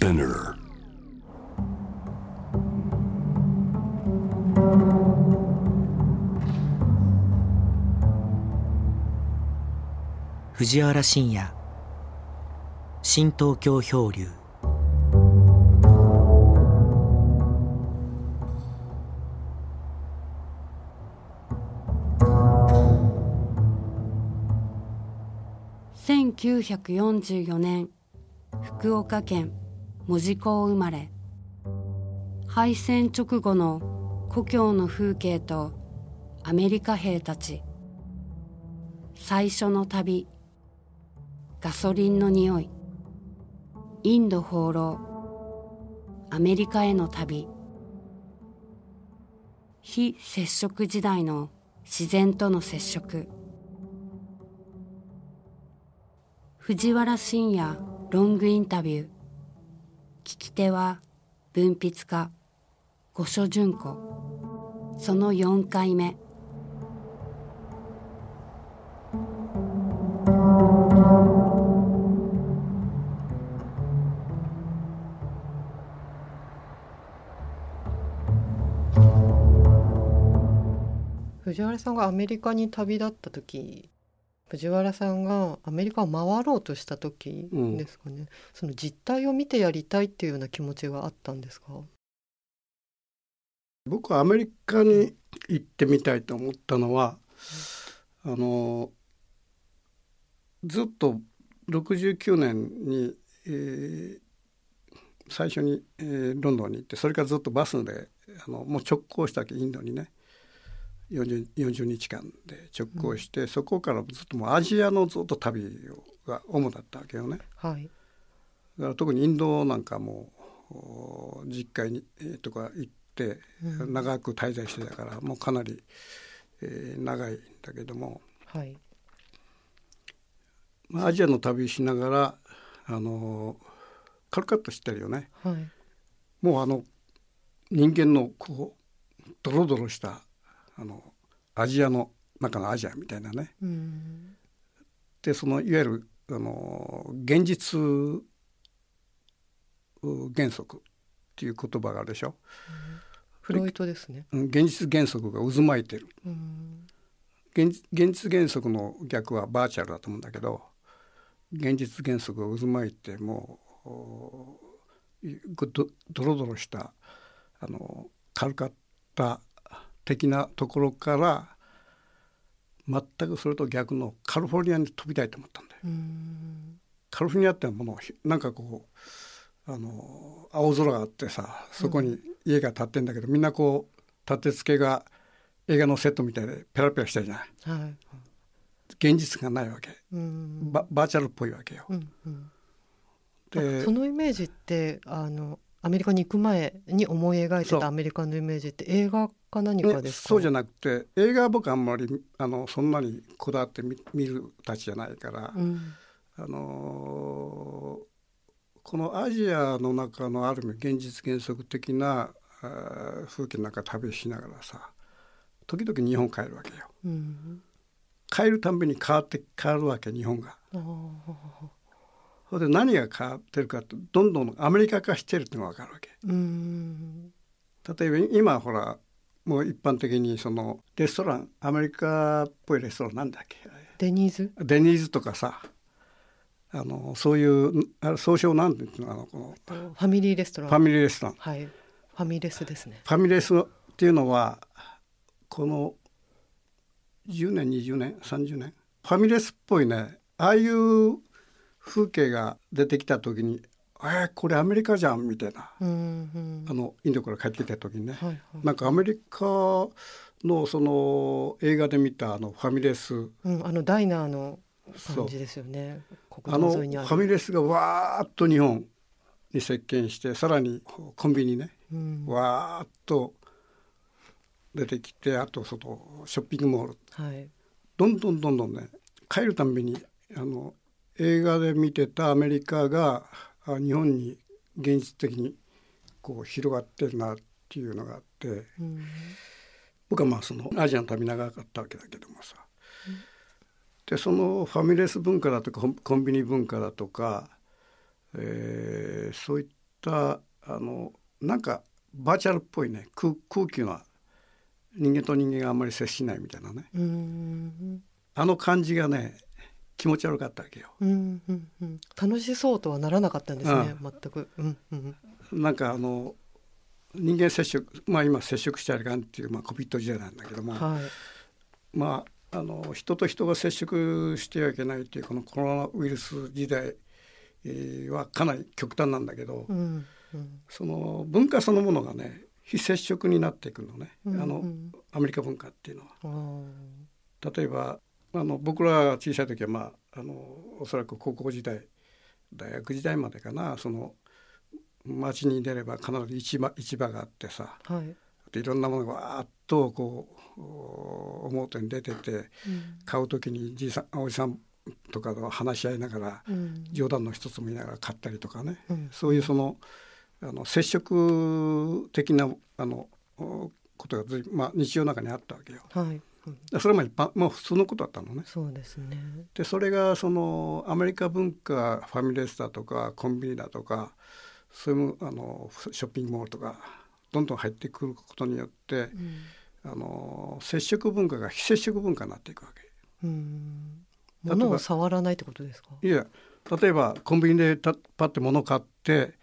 Spinner. 藤原信也新東京漂流1944年福岡県門司港生まれ。敗戦直後の故郷の風景とアメリカ兵たち。最初の旅。ガソリンの匂い。インド放浪。アメリカへの旅。非接触時代の自然との接触。藤原信也ロングインタビュー。聞き手は文筆家五所純子。その4回目。藤原さんがアメリカに旅立った時藤原さんがアメリカを回ろうとした時ですかね、うん、その実態を見てやりたいっていうような気持ちがあったんですか？僕はアメリカに行ってみたいと思ったのは、うん、あのずっと69年に、えー、最初に、えー、ロンドンに行ってそれからずっとバスであのもう直行したわけインドにね。40, 40日間で直行して、うん、そこからずっともうアジアのずっと旅が主だったわけよね。はい、だから特にインドなんかも実家に、えー、とか行って長く滞在してたから、もうかなり、えー、長いんだけども、はい。まあ、アジアの旅しながらあのカルカットしてるよね。はい、もうあの人間のこうドロドロしたあのアジアの中のアジアみたいなね。うん、でそのいわゆるあの現実原則っていう言葉があるでしょ。うん、フロイトですね。現実原則が渦巻いてる。うん、現実原則の逆はバーチャルだと思うんだけど現実原則が渦巻いてもうドロドロしたあのカルカッタ的なところから全くそれと逆のカリフォルニアに飛びたいと思ったんだよ。カリフォルニアってものなんかこうあの青空があってさそこに家が建ってんだけど、うん、みんなこう立て付けが映画のセットみたいでペラペラしてるじゃない。はい、現実がないわけババーチャルっぽいわけよ。うんうん、でそのイメージってあのアメリカに行く前に思い描いてたアメリカのイメージって映画か何かですか、そうじゃなくて映画は僕あんまりあのそんなにこだわって見るたちじゃないから、うん、あのこのアジアの中のある意味現実原則的な風景の中旅しながらさ時々日本帰るわけよ。うん、帰るたんびに変わって変わるわけ日本が。それで何が変わってるかってどんどんアメリカ化してるってのが分かるわけ。例えば今ほらもう一般的にそのレストランアメリカっぽいレストランなんだっけ？デニーズ？デニーズとかさあのそういうあ総称なんていうのあのこのファミリーレストラン。ファミリーレストラン。はい。ファミレスですね。ファミレスっていうのはこの10年20年30年？ファミレスっぽいねああいう風景が出てきた時に「えー、これアメリカじゃん」みたいな、うんうん、あのインドから帰ってきた時にね、はいはい、なんかアメリカのその映画で見たあのファミレス、うん、あのダイナーの感じですよね。あのファミレスがわーっと日本に席巻してさらにコンビニね、うん、わーっと出てきてあとそのショッピングモール、はい、どんどんどんどんね帰るたんびにあの映画で見てたアメリカが日本に現実的にこう広がってるなっていうのがあって、うん、僕はまあそのアジアの旅長かったわけだけどもさ、うん、でそのファミレス文化だとかコンビニ文化だとか、えー、そういったあのなんかバーチャルっぽいね空空気は人間と人間があんまり接しないみたいなね。あの感じがね気持ち悪かったわけよ、うんうんうん、楽しそうとはならなかったんですね、全く、うんうん、なんかあの人間接触まあ今接触しちゃいかんっていう、まあ、コビット時代なんだけども、はい、まああの人と人が接触してはいけないっていうこのコロナウイルス時代はかなり極端なんだけど、うんうん、その文化そのものがね非接触になっていくのね、うんうん、あのアメリカ文化っていうのは。例えばあの僕らが小さい時は、まあ、あのおそらく高校時代大学時代までかなその街に出れば必ず市場市場があってさ、はい、いろんなものがわーっとこう表に出てて、うん、買う時にじいさんおじさんとかと話し合いながら、うん、冗談の一つも言いながら買ったりとかね、うん、そういうそのあの接触的なあのことがまあ、日常の中にあったわけよ。はいそれも一般、まあ、普通のことだったのね。そうですね。でそれがそのアメリカ文化ファミレスだとかコンビニだとかそういうあのショッピングモールとかどんどん入ってくることによって、うん、あの接触文化が非接触文化になっていくわけ。うん。物を触らないってことですか？いや例えばコンビニでパッて物買って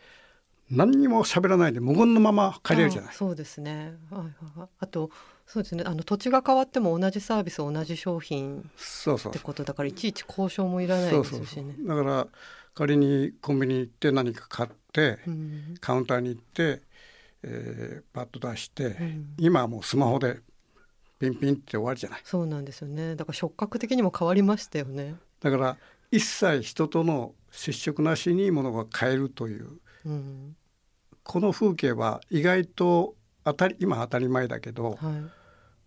何にも喋らないで無言のまま帰れるじゃない。そうですね。はいはい、あとそうですね。あの土地が変わっても同じサービス同じ商品ってことだからいちいち交渉もいらないですしね。だから仮にコンビニ行って何か買って、うん、カウンターに行って、えー、パッと出して、うん、今はもうスマホでピンピンって終わりじゃない。そうなんですよね。だから触覚的にも変わりましたよね。だから一切人との接触なしにものが買えるという。うん、この風景は意外と当たり今当たり前だけど、はい、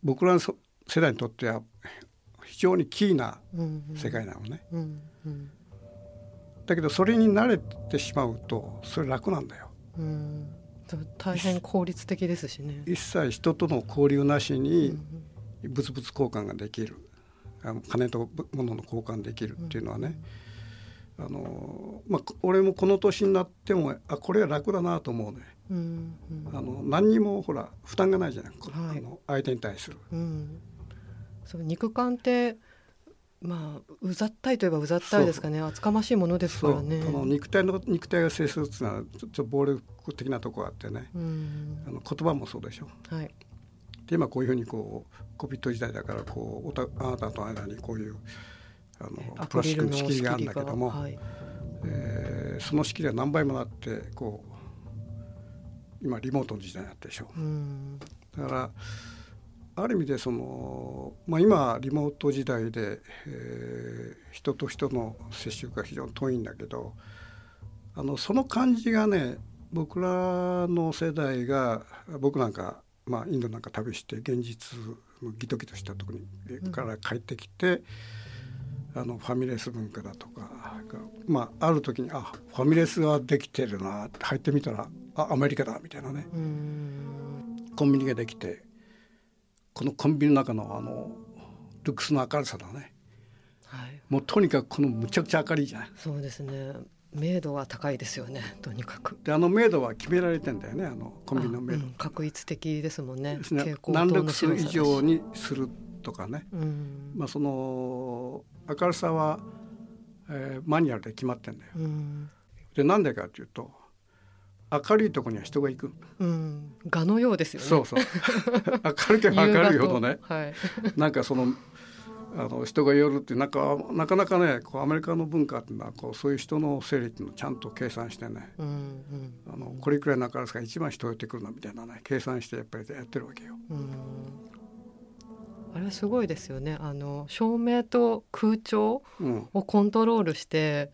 僕らの世代にとっては非常にキーな世界なのね。うんうん、だけどそれに慣れてしまうとそれ楽なんだよ。うん。大変効率的ですしね。一切人との交流なしに物々交換ができる、金と物の交換できるっていうのはね、あのまあ、俺もこの年になってもあこれは楽だなと思うね、うんうん、あの何にもほら負担がないじゃない、はい、あの相手に対する。うん、そう肉感ってまあうざったいといえばうざったいですかね。厚かましいものですからね。この肉体の肉体が接するっていうのはちょっと暴力的なとこがあってね、うん、あの言葉もそうでしょ。はい、で今こういうふうにこうコビット時代だからこうおたあなたとの間にこういうあのプラスチックの仕切りがあるんだけども、はい、えー、その仕切りは何倍もなってこう今リモートの時代になってでしょう。だからある意味でその、まあ、今リモート時代で、えー、人と人の接触が非常に遠いんだけどあのその感じがね僕らの世代が僕なんか、まあ、インドなんか旅して現実のギトギトしたところから帰ってきて。うんあのファミレス文化だとかが、まあ、ある時にあファミレスができてるなって入ってみたらあアメリカだみたいなね。コンビニができてこのコンビニの中のあのルックスの明るさだね、はい、もうとにかくこのむちゃくちゃ明るいじゃない。そうですね。明度は高いですよねとにかく。であの明度は決められてんだよねあのコンビニの明度、うん、確率的ですもんね。ですね。何ルクス以上にするとかね、うん、まあその明るさは、えー、マニュアルで決まってんだよ。うん、でなんでかというと明るいところには人が行く。うん、画のようですよね。そうそう。明るけ明るいほどね。はい、なんかそのあの人が寄るってなんかなかなかねこうアメリカの文化っていうのはこうそういう人の整理っていうのをちゃんと計算してね、うんうん、あのこれくらいの明るさが一番人寄ってくるなみたいなね計算してやっぱりやってるわけよ。うんあれはすごいですよね。あの照明と空調をコントロールして、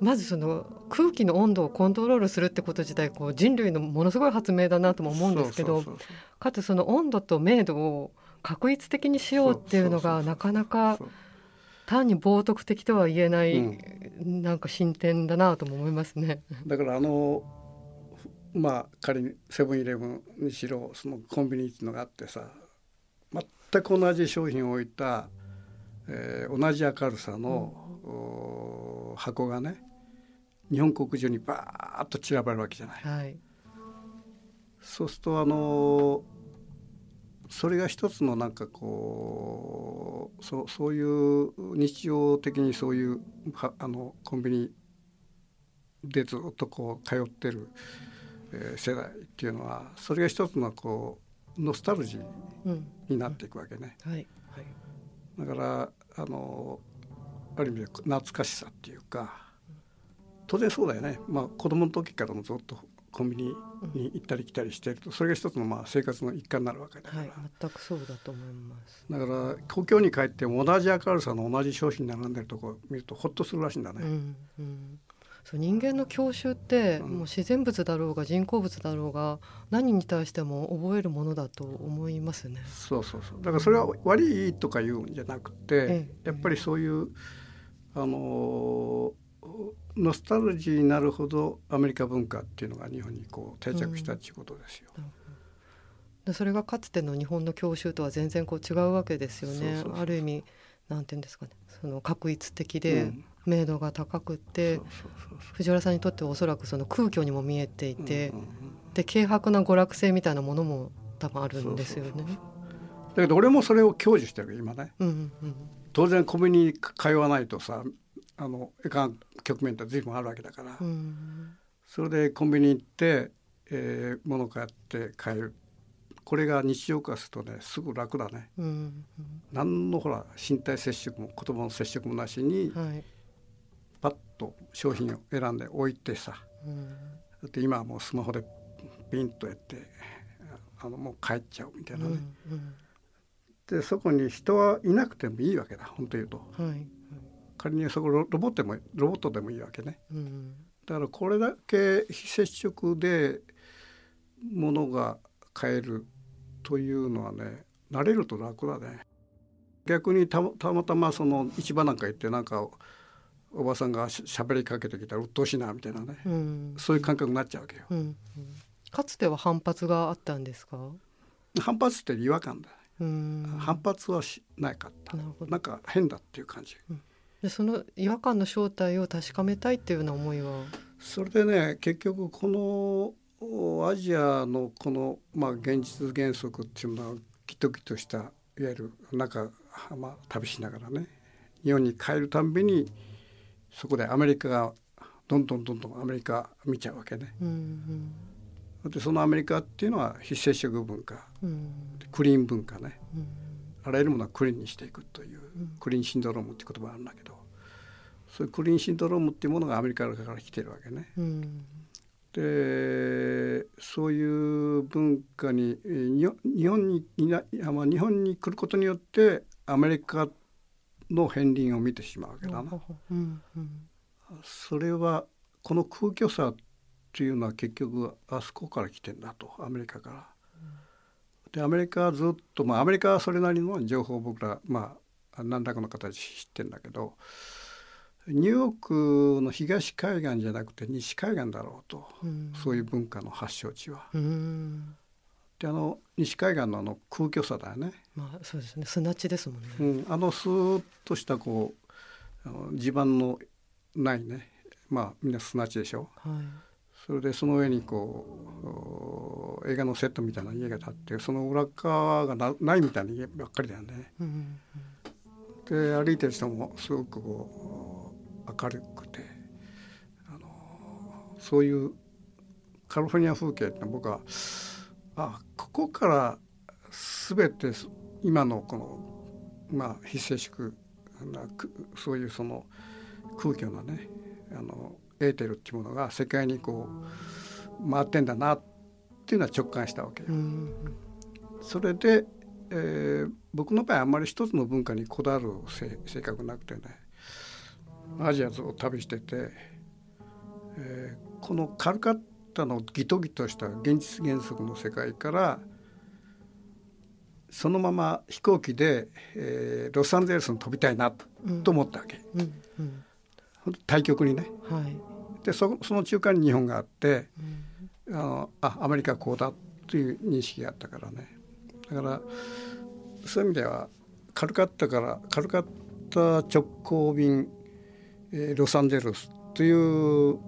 うん、まずその空気の温度をコントロールするってこと自体こう人類のものすごい発明だなとも思うんですけどかつその温度と明度を確率的にしようっていうのがなかなか単に冒涜的とは言えない、うん、なんか進展だなとも思いますね。だからあのまあ仮にセブンイレブンにしろそのコンビニっていうのがあってさ全く同じ商品を置いた、えー、同じ明るさの、うん、箱がね日本国中にバーッと散らばるわけじゃない。はい、そうするとあのそれが一つのなんかこうそそういう日常的にそういうあのコンビニでずっとこう通ってる、えー、世代っていうのはそれが一つのこうノスタルジーになっていくわけね。だからあのある意味で懐かしさっていうか当然そうだよね、まあ、子供の時からもずっとコンビニに行ったり来たりしてるとそれが一つのまあ生活の一環になるわけだから、はい、全くそうだと思います。だから故郷に帰っても同じ明るさの同じ商品並んでるとこを見るとほっとするらしいんだね。うん。うんそう人間の郷愁って、もう自然物だろうが人工物だろうが何に対しても覚えるものだと思いますね。そうそうそう。だからそれは悪いとか言うんじゃなくて、やっぱりそういうあのノスタルジーになるほどアメリカ文化っていうのが日本にこう定着したっていうことですよ。でそれがかつての日本の郷愁とは全然こう違うわけですよね。ある意味なんていうんですかね。その確一的で明度が高くって藤原さんにとってはおそらくその空虚にも見えていて、で軽薄な娯楽性みたいなものも多分あるんですよね。だけど俺もそれを享受してる今ね、うんうん、当然コンビニに通わないとさあのいかん局面って随分あるわけだから、うん、それでコンビニ行って、えー、物買って帰るこれが日常化するとねすぐ楽だね、うん、何のほら身体接触も言葉の接触もなしに、はい、と商品を選んで置いてさ、うん、だって今はもうスマホでピンとやってあのもう帰っちゃうみたいなね、うんうん、でそこに人はいなくてもいいわけだ本当言うと、はい、仮にそこロボットでもロボットでもいいわけね、うん、だからこれだけ非接触でものが買えるというのはね慣れると楽だね。逆にたまたまその市場なんか行ってなんかおばさんがしゃべりかけてきたら鬱陶しいなみたいなね、うん、そういう感覚になっちゃうわけよ、うん。うん、かつては反発があったんですか？反発って違和感だ、反発はしないかった。なんか変だっていう感じ、うん。でその違和感の正体を確かめたいっていうような思いは？それでね結局このアジアのこの、まあ、現実原則っていうのはギトギトしたいわゆる中、まあ、旅しながらね日本に帰るたんびにそこでアメリカがどんどんどんどんアメリカ見ちゃうわけね。うんうん、でそのアメリカっていうのは非接触文化、うん、クリーン文化ね。うんあらゆるものはクリーンにしていくという、クリーンシンドロームっていう言葉があるんだけどそういうクリーンシンドロームっていうものがアメリカから来てるわけね。うん、でそういう文化に日本にいな、まあ、日本に来ることによってアメリカの片鱗を見てしまうわけだな。うんうん、それはこの空虚さっていうのは結局あそこから来てんだとアメリカから。でアメリカはずっと、まあ、アメリカはそれなりの情報を僕ら、まあ、何らかの形知ってんだけどニューヨークの東海岸じゃなくて西海岸だろうと、うん、そういう文化の発祥地は。うん、であの西海岸のあの空虚さだよね。まあそうですね砂地ですもんね。うん、あのスーッとしたこう地盤のないねまあみんな砂地でしょ。はいそれでその上にこう映画のセットみたいな家が建ってその裏側がなないみたいな家ばっかりだよね。うんうん、で歩いてる人もすごくこう明るくてあのそういうカリフォルニア風景って僕はあここから全て今のこのまあ非接触なそういうその空虚なねあのエーテルっていうものが世界にこう回ってんだなっていうのは直感したわけよ。それで、えー、僕の場合あんまり一つの文化にこだわる性格なくてねアジアを旅してて、えー、このカルカッタのギトギトした現実原則の世界からそのまま飛行機で、えー、ロサンゼルスに飛びたいなと思ったわけ。うんうん対極にね、はい、でそその中間に日本があって、うん、あのあアメリカはこうだという認識があったからね。だからそういう意味ではカルカッタからカルカッタ直行便、えー、ロサンゼルスっという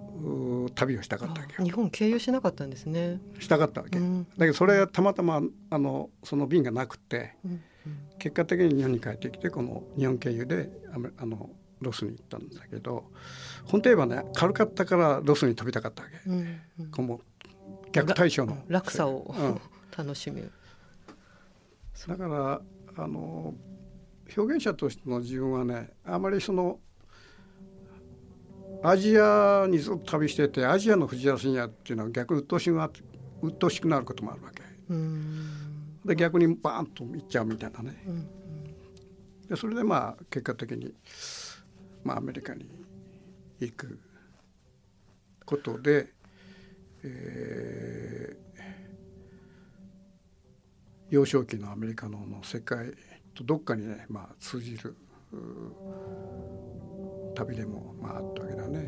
旅をしたかったわけよ。日本経由しなかったんですね。したかったわけ、うん、だけどそれはたまたまあのその便がなくて、うんうん、結果的に日本に帰ってきてこの日本経由であのロスに行ったんだけど本当言えばね軽かったからロスに飛びたかったわけ、うんうん、この逆対称の。落差を、うん、楽しむ。だからあの表現者としての自分はねあまりそのアジアにずっと旅しててアジアの藤原信也っていうのは逆に鬱陶しが鬱陶しくなることもあるわけ。で逆にバーンといっちゃうみたいなね。でそれでまあ結果的に、まあ、アメリカに行くことで、えー、幼少期のアメリカのの世界とどっかにね、まあ、通じる旅でもまああったわけだね。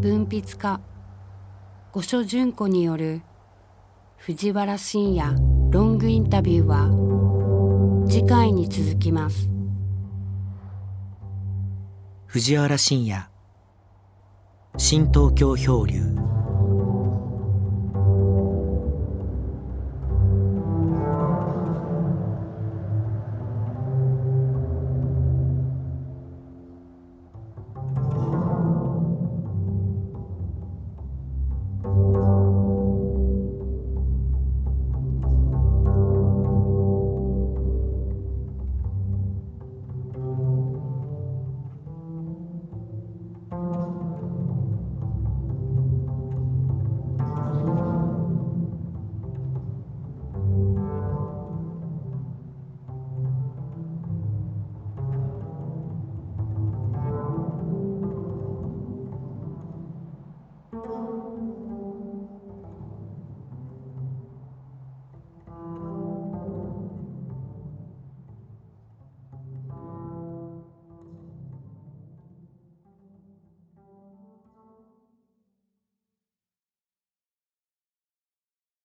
文筆家五所純子による藤原信也ロングインタビューは次回に続きます。藤原信也。新東京漂流。